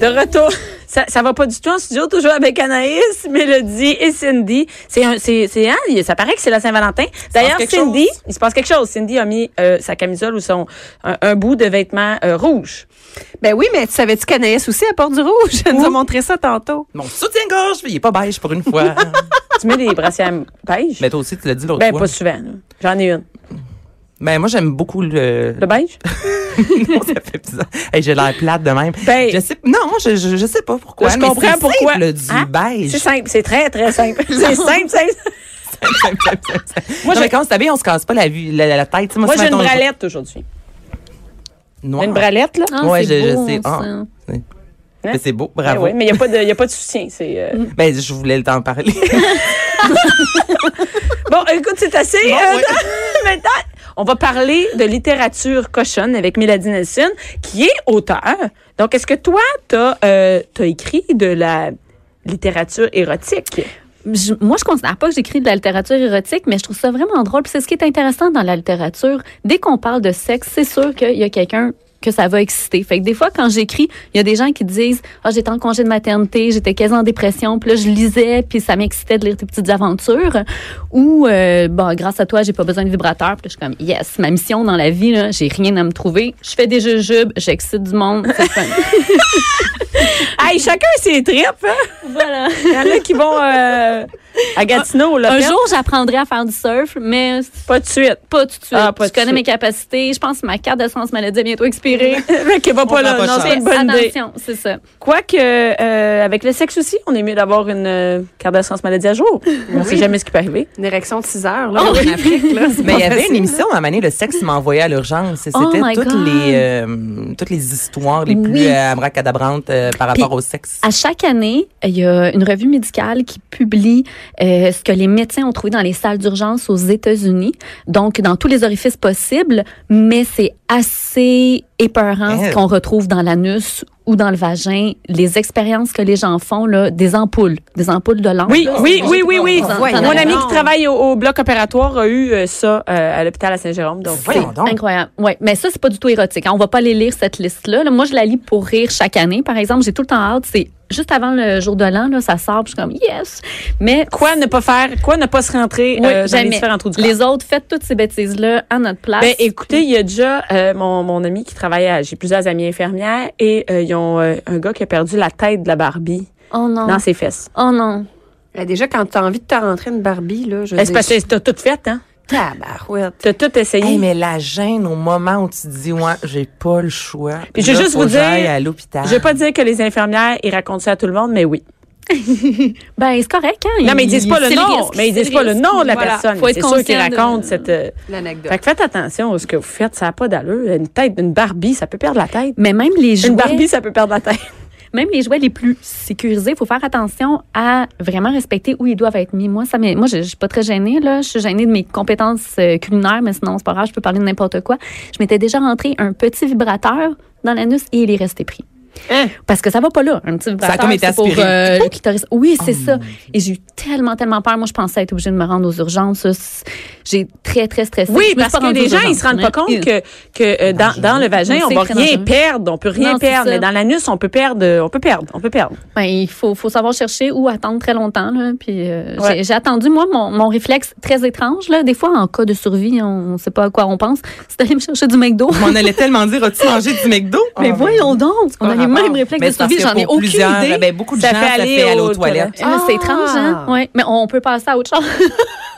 De retour. Ça, ça va pas du tout en studio, toujours avec Anaïs, Mélodie et Cindy. C'est un, c'est, c'est, hein, ça paraît que c'est la Saint-Valentin. D'ailleurs, Cindy, chose. il se passe quelque chose. Cindy a mis euh, sa camisole ou son, un, un bout de vêtement euh, rouge. Ben oui, mais tu savais-tu qu'Anaïs aussi apporte du rouge? Elle nous a montré ça tantôt. Mon soutien-gorge, il est pas beige pour une fois. Tu mets des brassières beige? Mais toi aussi, tu l'as dit l'autre Ben, fois. pas souvent. là. J'en ai une. Ben, moi, j'aime beaucoup le... Le beige? non, ça fait bizarre. Hey, j'ai l'air plate de même. Ben- je sais, non, je, je, je sais pas pourquoi. Je mais comprends c'est pourquoi. Simple, du Hein? beige. C'est simple. C'est très, très simple. c'est simple, simple. Simple, simple, simple, simple. Moi, non, j'ai- mais quand on s'habille, on se casse pas la, vue, la, la tête. Moi, j'ai une bralette aujourd'hui. Noire. Une bralette, là? Ah, Ouais, c'est je- je sais. ça. Ah. Mais c'est beau, Ben bravo. oui, mais il n'y a, pas de- y a pas de soutien. C'est, euh, Ben, je voulais t'en parler. Bon, écoute, c'est assez. Bon, euh, ouais. Maintenant, on va parler de littérature cochonne avec Mélodie Nelson, qui est auteur. Donc, est-ce que toi, tu as, écrit de la littérature érotique? Moi, je considère pas que j'écris de la littérature érotique, mais je trouve ça vraiment drôle. Puis c'est ce qui est intéressant dans la littérature. Dès qu'on parle de sexe, c'est sûr qu'il y a quelqu'un que ça va exciter. Fait que des fois, quand j'écris, il y a des gens qui disent Ah, j'étais en congé de maternité, j'étais quasi en dépression, puis là, je lisais, puis ça m'excitait de lire tes petites aventures. Ou, euh, bon, grâce à toi, j'ai pas besoin de vibrateur. Puis je suis comme Yes, ma mission dans la vie, là, j'ai rien à me trouver. Je fais des jujubes, j'excite du monde. C'est fun. Hey, chacun ses tripes. Hein? voilà. Il y en a qui vont euh, à Gatineau, là. Un jour, j'apprendrai à faire du surf, mais Pas de suite. Pas tout de suite. Ah, pas je de connais suite. mes capacités. Je pense que ma carte d'assurance maladie est bientôt expirée. Mais qui va pas On là. Non, c'est une bonne idée. Attention, c'est ça. Quoique, euh, avec le sexe aussi, on est mieux d'avoir une euh, carte d'assurance maladie à jour. On sait jamais ce qui peut arriver. Une érection de 6 heures, là, Oh, en Afrique, là. Mais il y avait une émission à un moment le sexe m'a envoyé à l'urgence. C'était Oh my toutes les euh, toutes les histoires les plus Oui. euh, abracadabrantes euh, par Puis- rapport au sexe. À chaque année, il y a une revue médicale qui publie euh, ce que les médecins ont trouvé dans les salles d'urgence aux États-Unis. Donc, dans tous les orifices possibles, mais c'est assez épeurant Eh. ce qu'on retrouve dans l'anus ou dans le vagin. Les expériences que les gens font, là, des ampoules, des ampoules de lampe. Oui, là, oui, c'est- oui, oui, oui. Mon ami qui travaille au, au bloc opératoire a eu euh, ça euh, à l'hôpital à Saint-Jérôme. Donc, donc. Incroyable. Ouais, mais ça c'est pas du tout érotique. hein. On va pas aller lire cette liste là. Moi je la lis pour rire chaque année. Par exemple, j'ai tout le temps hâte, c'est juste avant le jour de l'an là, ça sort, puis je suis comme yes. Mais quoi ne pas faire, quoi ne pas se rentrer Oui, euh, dans les jamais. différents trous du corps? les autres faites toutes ces bêtises là à notre place. Ben, écoutez, il y a déjà euh, mon, mon ami qui travaille à, j'ai plusieurs amies infirmières et euh, ils ont euh, un gars qui a perdu la tête de la Barbie oh non. dans ses fesses. Oh non. Là, déjà, quand tu as envie de te rentrer une Barbie, là, je Ben, C'est parce que t'as tout fait, hein? Tabarouette. T'as tout essayé? Hey, mais la gêne au moment où tu te dis ouais, j'ai pas le choix. Puis je vais juste vous dire, à l'hôpital. Je vais pas dire que les infirmières, ils racontent ça à tout le monde, mais oui. Ben c'est correct hein. Non, mais ils disent pas le nom. risque, mais ils disent pas le nom de la Voilà. personne. C'est sûr qu'ils de- racontent cette. euh, L'anecdote. Fait que faites attention à ce que vous faites. Ça n'a pas d'allure. Une tête d'une Barbie, ça peut perdre la tête. Mais même les jouets, Une Barbie, ça peut perdre la tête. Même les jouets les plus sécurisés, il faut faire attention à vraiment respecter où ils doivent être mis. Moi, ça moi, je, je suis pas très gênée là. Je suis gênée de mes compétences euh, culinaires, mais sinon c'est pas grave, je peux parler de n'importe quoi. Je m'étais déjà rentré un petit vibrateur dans l'anus et il est resté pris. Hein? Parce que ça va pas là, un petit vibrateur. comme été c'est pour aspiré. euh. Oui, c'est Oh, ça. Et j'ai eu tellement, tellement peur. Moi, je pensais être obligée de me rendre aux urgences. Ça, J'ai très, très stressé. Oui, parce que les gens, ils se rendent pas compte que, que euh, dans, dans le vagin, on C'est va rien perdre. On peut rien Non, perdre. ça. Mais dans l'anus, on peut perdre. On peut perdre. On peut perdre. Ben, il faut, faut savoir chercher ou attendre très longtemps. Là. Puis, euh, Ouais. j'ai, attendu, moi, mon, mon réflexe très étrange. Là. Des fois, en cas de survie, on ne sait pas à quoi on pense. C'est d'aller me chercher du McDo. On allait tellement dire as-tu mangé du McDo? Mais Ah, voyons donc, on a les mêmes réflexes Mais de survie. J'en ai aucune idée. ben, beaucoup de Ça gens, fait ça aller fait aller aux aux toilettes. Eh, mais C'est étrange, hein? Ah. Ouais. Mais on peut passer à autre chose.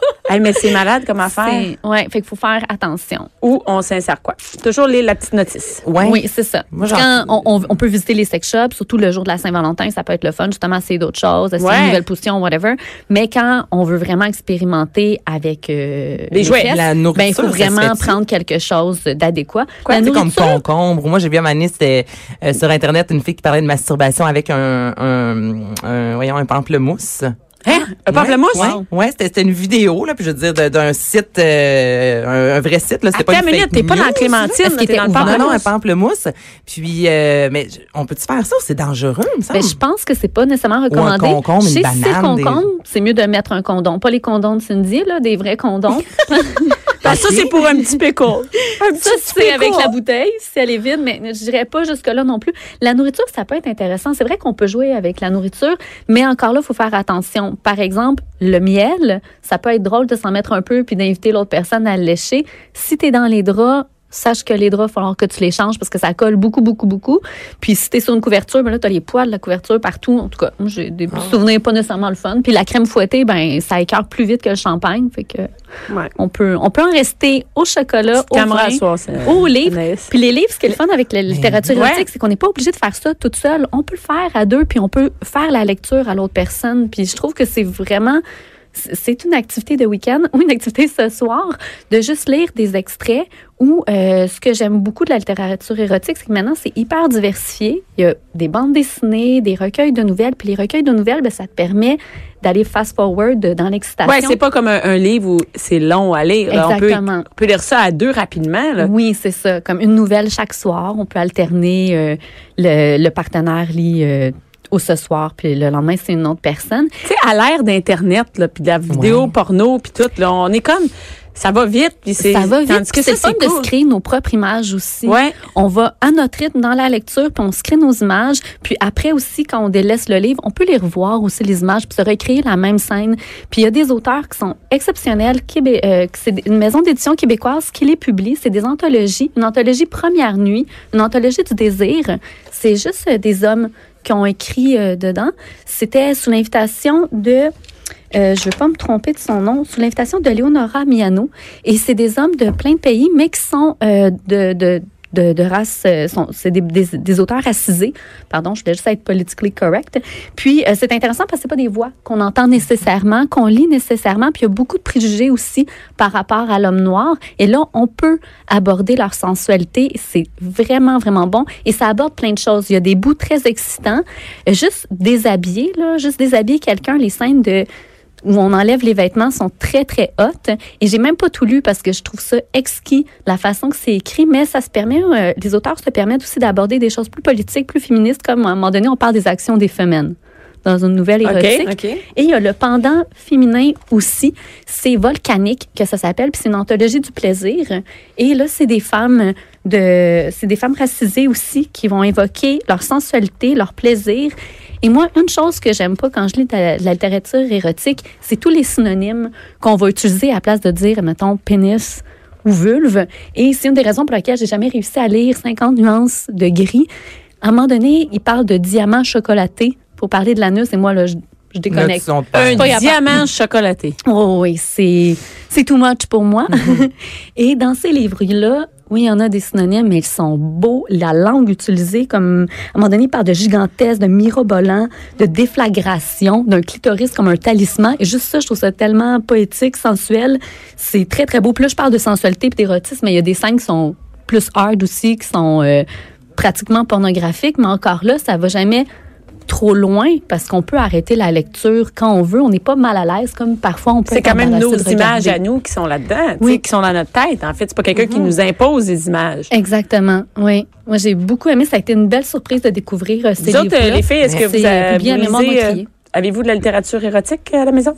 Hey, mais c'est malade comme affaire. C'est- ouais, fait qu'il faut faire attention. Ou on s'insère quoi? Toujours lire la petite notice. Ouais. Oui, c'est ça. Moi, j'en- Quand on, on- on peut visiter les sex shops, surtout le jour de la Saint-Valentin, ça peut être le fun, justement, essayer d'autres choses, essayer Ouais. une nouvelle position, whatever. Mais quand on veut vraiment expérimenter avec euh, Les jouets, fesses, la ben, il nourriture, faut vraiment prendre quelque chose d'adéquat. Quoi, La comme nourriture, concombre. Moi, j'ai vu à un moment donné, c'était euh, sur Internet, une fille qui parlait de masturbation avec un, un, un- voyons, un pamplemousse. Hein? Un pamplemousse? Ouais, ouais, c'était une vidéo, là, puis je veux dire, d'un site, euh, un, un vrai site, là. C'était pas une une minute, t'es pas dans la Clémentine, t'es dans le ouvert? Non, non, un pamplemousse. pamplemousse. Puis, euh, mais on peut-tu faire ça? Ou c'est dangereux, il me semble? ben, je pense que c'est pas nécessairement recommandé. concombre, une Chez banane, ces des- concombres, c'est mieux de mettre un condom. Pas les condoms de Cindy, là, des vrais condoms. Ben, ça, c'est pour un petit pickle. Un petit Ça, c'est avec la bouteille, si elle est vide, mais je dirais pas jusque-là non plus. La nourriture, ça peut être intéressant. C'est vrai qu'on peut jouer avec la nourriture, mais encore là, il faut faire attention. Par exemple, le miel, ça peut être drôle de s'en mettre un peu puis d'inviter l'autre personne à le lécher. Si tu es dans les draps, sache que les draps, il va falloir que tu les changes parce que ça colle beaucoup, beaucoup, beaucoup. Puis si tu es sur une couverture, ben là, tu as les poils de la couverture partout. En tout cas, moi, j'ai des souvenirs pas nécessairement le fun. Puis la crème fouettée, ben ça écarte plus vite que le champagne. Fait que Ouais. on peut, on peut en rester au chocolat, au vin, à soir, c'est- au livre. Anaïs. Puis les livres, ce qui est le fun avec la littérature Ouais. érotique, c'est qu'on n'est pas obligé de faire ça toute seule. On peut le faire à deux, puis on peut faire la lecture à l'autre personne. Puis je trouve que c'est vraiment c'est une activité de week-end ou une activité ce soir de juste lire des extraits ou euh, ce que j'aime beaucoup de la littérature érotique, c'est que maintenant c'est hyper diversifié. Il y a des bandes dessinées, des recueils de nouvelles, puis les recueils de nouvelles, ben, ça te permet d'aller fast-forward dans l'excitation. Ouais, c'est pas comme un, un livre où c'est long à lire. là. On peut, Exactement. on peut lire ça à deux rapidement. Là. Oui, c'est ça. Comme une nouvelle chaque soir. On peut alterner. euh, le, le partenaire lit euh, au ce soir, puis le lendemain, c'est une autre personne. Tu sais, à l'ère d'Internet, puis de la vidéo Ouais. porno, puis tout, là, on est comme... Ça va vite, puis c'est... Ça va vite. C'est fun de se créer nos propres images aussi. Ouais. On va à notre rythme dans la lecture, puis on se crée nos images. Puis après aussi, quand on délaisse le livre, on peut les revoir aussi, les images, puis se recréer la même scène. Puis il y a des auteurs qui sont exceptionnels. Québé- euh, c'est une maison d'édition québécoise qui les publie. C'est des anthologies. Une anthologie Première Nuit, une anthologie du désir. C'est juste euh, des hommes ont écrit euh, dedans. C'était sous l'invitation de... Euh, je ne veux pas me tromper de son nom, sous l'invitation de Leonora Miano. Et c'est des hommes de plein de pays, mais qui sont euh, de, de, de race, euh, c'est des, des, auteurs racisés. Pardon, je voulais juste être politically correct. Puis, euh, c'est intéressant parce que c'est pas des voix qu'on entend nécessairement, qu'on lit nécessairement. Puis, il y a beaucoup de préjugés aussi par rapport à l'homme noir. Et là, on peut aborder leur sensualité. C'est vraiment, vraiment bon. Et ça aborde plein de choses. Il y a des bouts très excitants. Euh, Juste déshabiller, là, juste déshabiller quelqu'un, les scènes de où on enlève les vêtements sont très, très hautes. Et j'ai même pas tout lu parce que je trouve ça exquis, la façon que c'est écrit, mais ça se permet, euh, les auteurs se permettent aussi d'aborder des choses plus politiques, plus féministes, comme à un moment donné, on parle des actions des femmes dans une nouvelle érotique. Et il y a le pendant féminin aussi, c'est Volcanique que ça s'appelle, puis c'est une anthologie du plaisir. Et là, c'est des femmes de, c'est des femmes racisées aussi qui vont évoquer leur sensualité, leur plaisir. Et moi, une chose que j'aime pas quand je lis de la, de la littérature érotique, c'est tous les synonymes qu'on va utiliser à la place de dire, mettons, pénis ou vulve. Et c'est une des raisons pour lesquelles j'ai jamais réussi à lire 50 nuances de gris. À un moment donné, il parle de diamant chocolaté pour parler de l'anus, et moi, là, je, je déconnecte. Un pas diamant chocolaté. Oh oui, c'est c'est too much pour moi. Et dans ces livres-là, oui, il y en a des synonymes, mais ils sont beaux. La langue utilisée, comme à un moment donné, parle de gigantesque, de mirobolant, de déflagration, d'un clitoris comme un talisman. Et juste ça, je trouve ça tellement poétique, sensuel. C'est très, très beau. Là, je parle de sensualité et d'érotisme, mais il y a des scènes qui sont plus hard aussi, qui sont euh, pratiquement pornographiques. Mais encore là, ça va jamais trop loin parce qu'on peut arrêter la lecture quand on veut. On n'est pas mal à l'aise comme parfois on peut C'est quand même nos images à nous qui sont là-dedans, Oui. qui sont dans notre tête. En fait, c'est pas quelqu'un qui nous impose des images. Exactement, oui. Moi, j'ai beaucoup aimé. Ça a été une belle surprise de découvrir euh, ces Vous autres, les filles, est-ce que vous euh, avez vous lisez, euh. Avez-vous de la littérature érotique à la maison?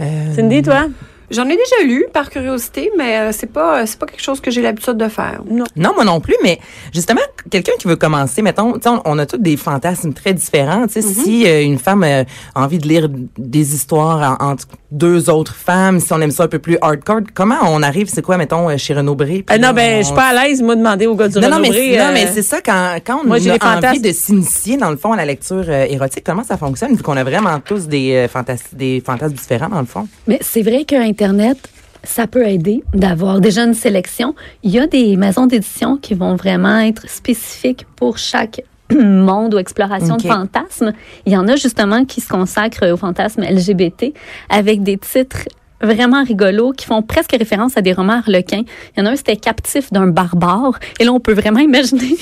Euh, Cindy, toi? J'en ai déjà lu par curiosité, mais euh, c'est pas c'est pas quelque chose que j'ai l'habitude de faire. Non, moi non plus, mais justement, quelqu'un qui veut commencer, mettons, on, on a tous des fantasmes très différents. Tu sais, Mm-hmm. Si euh, une femme euh, a envie de lire des histoires en- entre deux autres femmes, si on aime ça un peu plus hardcore, comment on arrive, c'est quoi, mettons, euh, chez Renaud Bré? Euh, non, ben, on- je suis pas à l'aise, moi, de demander au gars du non, non, mais, non, euh, mais c'est ça, quand, quand on moi, a envie fantasmes. de s'initier, dans le fond, à la lecture euh, érotique, comment ça fonctionne, vu qu'on a vraiment tous des, euh, fantas- des fantasmes différents, dans le fond? Mais c'est vrai qu'Internet, ça peut aider d'avoir déjà une sélection. Il y a des maisons d'édition qui vont vraiment être spécifiques pour chaque monde ou exploration de fantasmes. Il y en a justement qui se consacrent au fantasme LGBT avec des titres vraiment rigolos qui font presque référence à des romans harlequins. Il y en a un, c'était Captif d'un barbare. Et là, on peut vraiment imaginer,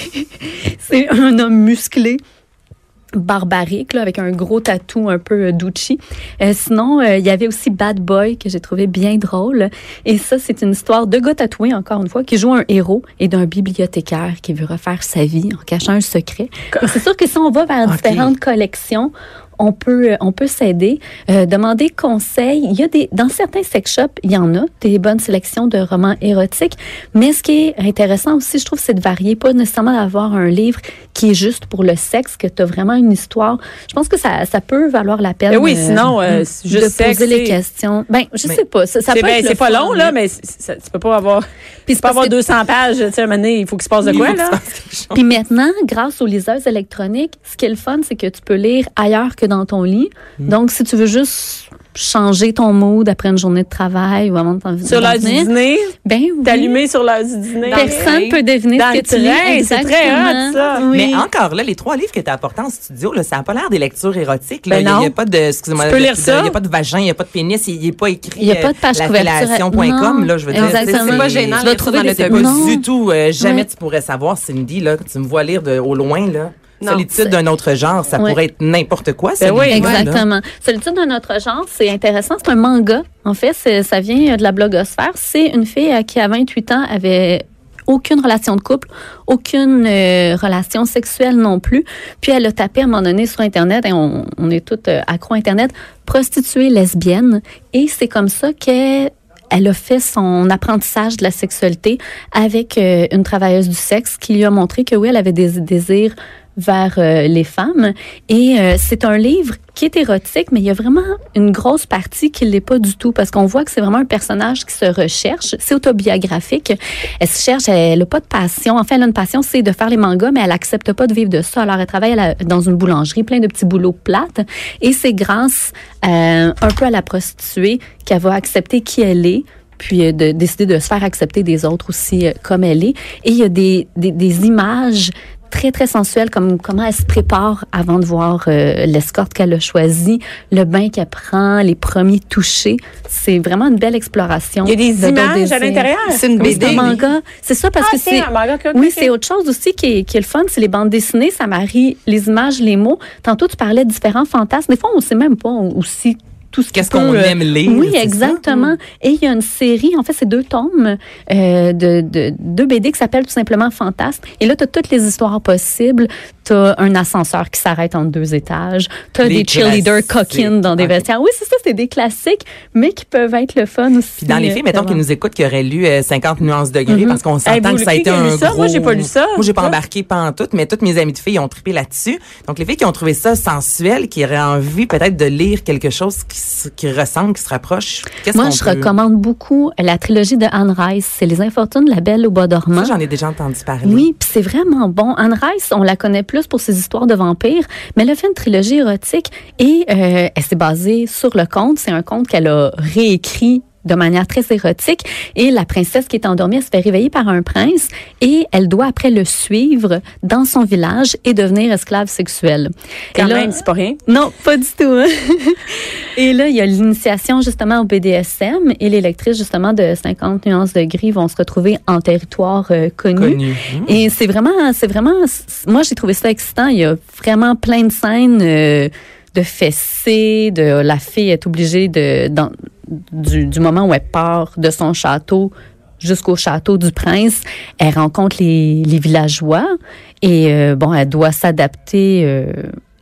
c'est un homme musclé barbarique, là, avec un gros tatou un peu euh, Ducci. Euh, sinon, euh, il y avait aussi Bad Boy, que j'ai trouvé bien drôle. Et ça, c'est une histoire de gars tatoués, encore une fois, qui joue un héros et d'un bibliothécaire qui veut refaire sa vie en cachant un secret. Et C'est sûr que si on va vers différentes collections, on peut, on peut s'aider, euh, demander conseil. Il y a des, dans certains sex shops, il y en a des bonnes sélections de romans érotiques. Mais ce qui est intéressant aussi, je trouve, c'est de varier, pas nécessairement d'avoir un livre qui est juste pour le sexe, que tu as vraiment une histoire. Je pense que ça, ça peut valoir la peine. Ben oui, euh, sinon, euh, juste de sexe, poser les questions. Ben, je Mais- sais pas. Ça, ça peut ben, être c'est pas long, là, mais c'est- tu peux pas avoir, Puis tu peux avoir que- 200 pages, tu sais, il faut qu'il se passe de quoi, là? Puis maintenant, grâce aux liseuses électroniques, ce qui est le fun, c'est que tu peux lire ailleurs que dans ton lit. Mm. Donc, si tu veux juste changer ton mood après une journée de travail ou avant de t'en Sur l'heure du dîner, ben oui. t'allumer sur l'heure du dîner? Personne peut deviner Dans ce que tu lis. c'est très hot, ça. Oui. Mais encore là, les trois livres que tu as apportés en studio, là, ça n'a pas l'air des lectures érotiques. Là. Ben il n'y a, non. a pas de, ça? Il n'y a pas de vagin, il n'y a pas de pénis, il n'est pas écrit. Il y a pas de page euh, couverture. Non, là, je veux dire. exactement. C'est pas gênant, Tu vas trouver dans l'autobus. pas Non. du tout. euh, jamais Ouais. tu pourrais savoir, Cindy, là, que tu me vois lire de, au loin, là. Non. Solitude d'un autre genre, ça Ouais. pourrait être n'importe quoi, Ben oui, Exactement. Solitude d'un autre genre, c'est intéressant. C'est un manga. En fait, ça vient de la blogosphère. C'est une fille qui, à 28 ans, avait aucune relation de couple, aucune euh, relation sexuelle non plus. Puis elle a tapé à un moment donné sur Internet, et on, on est toutes euh, accro à Internet, prostituée lesbienne. Et c'est comme ça qu'elle elle a fait son apprentissage de la sexualité avec euh, une travailleuse du sexe qui lui a montré que oui, elle avait des désirs vers euh, les femmes. Et euh, c'est un livre qui est érotique, mais il y a vraiment une grosse partie qui l'est pas du tout parce qu'on voit que c'est vraiment un personnage qui se recherche. C'est autobiographique. Elle se cherche, elle n'a pas de passion. Enfin, elle a une passion, c'est de faire les mangas, mais elle accepte pas de vivre de ça. Alors, elle travaille dans une boulangerie, plein de petits boulots plates. Et c'est grâce euh, un peu à la prostituée qu'elle va accepter qui elle est puis euh, de décider de se faire accepter des autres aussi comme elle est. Et il y a des, des, des images très, très sensuelles, comme comment elle se prépare avant de voir euh, l'escorte qu'elle a choisie, le bain qu'elle prend, les premiers touchés. C'est vraiment une belle exploration. Il y a des de images à l'intérieur. C'est une Oui, c'est un BD. manga. C'est ça parce Ah, que c'est Oui, c'est autre chose aussi qui est, qui est le fun, c'est les bandes dessinées, ça marie les images, les mots. Tantôt, tu parlais de différents fantasmes. Des fois, on sait même pas aussi tout ce Qu'est-ce qu'on aime lire? oui, ça? exactement. Et il y a une série, en fait, c'est deux tomes euh, de, de deux BD qui s'appellent tout simplement Fantasme. Et là, tu as toutes les histoires possibles. Un ascenseur qui s'arrête en deux étages. Tu as Les des cheerleaders coquines dans des vestiaires. Oui, c'est ça, c'est des classiques, mais qui peuvent être le fun aussi. Puis dans les filles, mettons, qui nous écoutent, qui auraient lu euh, 50 nuances degrés, parce qu'on s'entend que ça a été un ça? gros... Moi, j'ai pas lu ça. Moi, j'ai pas embarqué pas en tout, mais toutes mes amies de filles ont trippé là-dessus. Donc, les filles qui ont trouvé ça sensuel, qui auraient envie peut-être de lire quelque chose qui, se- qui ressemble, qui se rapproche, qu'est-ce Moi, je peut- recommande beaucoup la trilogie de Anne Rice. C'est Les Infortunes, La Belle au bois dormant. Ça, j'en ai déjà entendu parler. Oui, puis c'est vraiment bon. Anne Rice, on la connaît plus pour ses histoires de vampires, mais elle a fait une trilogie érotique et euh, elle s'est basée sur le conte. C'est un conte qu'elle a réécrit de manière très érotique et la princesse qui est endormie, elle se fait réveiller par un prince et elle doit après le suivre dans son village et devenir esclave sexuelle. Quand et là, même, c'est pas rien. non, pas du tout. hein. et là, il y a l'initiation justement au BDSM et les lectrices justement de 50 nuances de gris vont se retrouver en territoire euh, connu. Connu. Mmh. Et c'est vraiment, c'est vraiment, moi j'ai trouvé ça excitant. Il y a vraiment plein de scènes euh, de fessées, de la fille est obligée de, dans, du, moment où elle part de son château jusqu'au château du prince, elle rencontre les, les villageois et euh, bon, elle doit s'adapter. euh,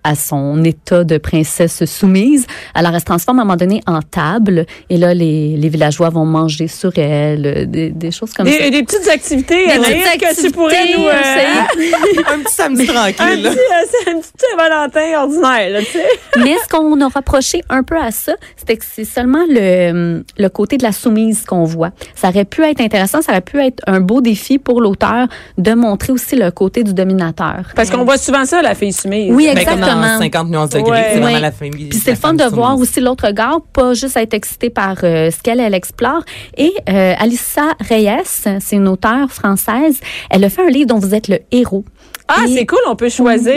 à son état de princesse soumise. Alors, elle se transforme à un moment donné en table. Et là, les, les villageois vont manger sur elle, euh, des, des choses comme ça. Des, des petites activités, Des Anaïs, petites que tu pourrais activités, nous... essayer. un petit samedi un tranquille. là. petit, euh, c'est un petit Saint-Valentin ordinaire, là, tu sais. Mais ce qu'on a rapproché un peu à ça, c'était que c'est seulement le, le côté de la soumise qu'on voit. Ça aurait pu être intéressant, ça aurait pu être un beau défi pour l'auteur de montrer aussi le côté du dominateur. Parce qu'on voit souvent ça, la fille soumise. Oui, Ben, exactement. Dans 50 nuances degrés, Ouais. c'est vraiment la famille. Puis c'est le fun de voir aussi l'autre regard, pas juste être excité par euh, ce qu'elle elle explore. Et euh, Alissa Reyes, c'est une auteure française. Elle a fait un livre dont vous êtes le héros. Ah, Et- c'est cool, on peut choisir.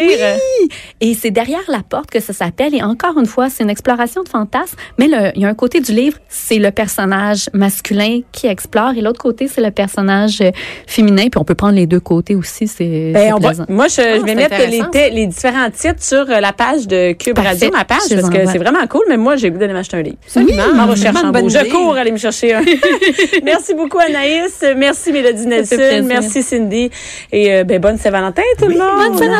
Et c'est derrière la porte que ça s'appelle. Et encore une fois, c'est une exploration de fantasmes. Mais le- il y a un côté du livre, c'est le personnage masculin qui explore. Et l'autre côté, c'est le personnage euh, féminin. Puis on peut prendre les deux côtés aussi. C'est Ben, moi, je, je vais mettre les, différents titres sur euh, la page de Cube Parfait. Radio, ma page, parce que c'est vraiment cool. Mais moi, j'ai goût d'aller m'acheter un livre. Absolument. Je recherche en beau. Cours aller me chercher un. merci beaucoup, Anaïs. Merci, Mélodie Nelson. Merci, Cindy. Et euh, ben, bonne Saint-Valentin, tout le monde. Bonne Saint-Valentin.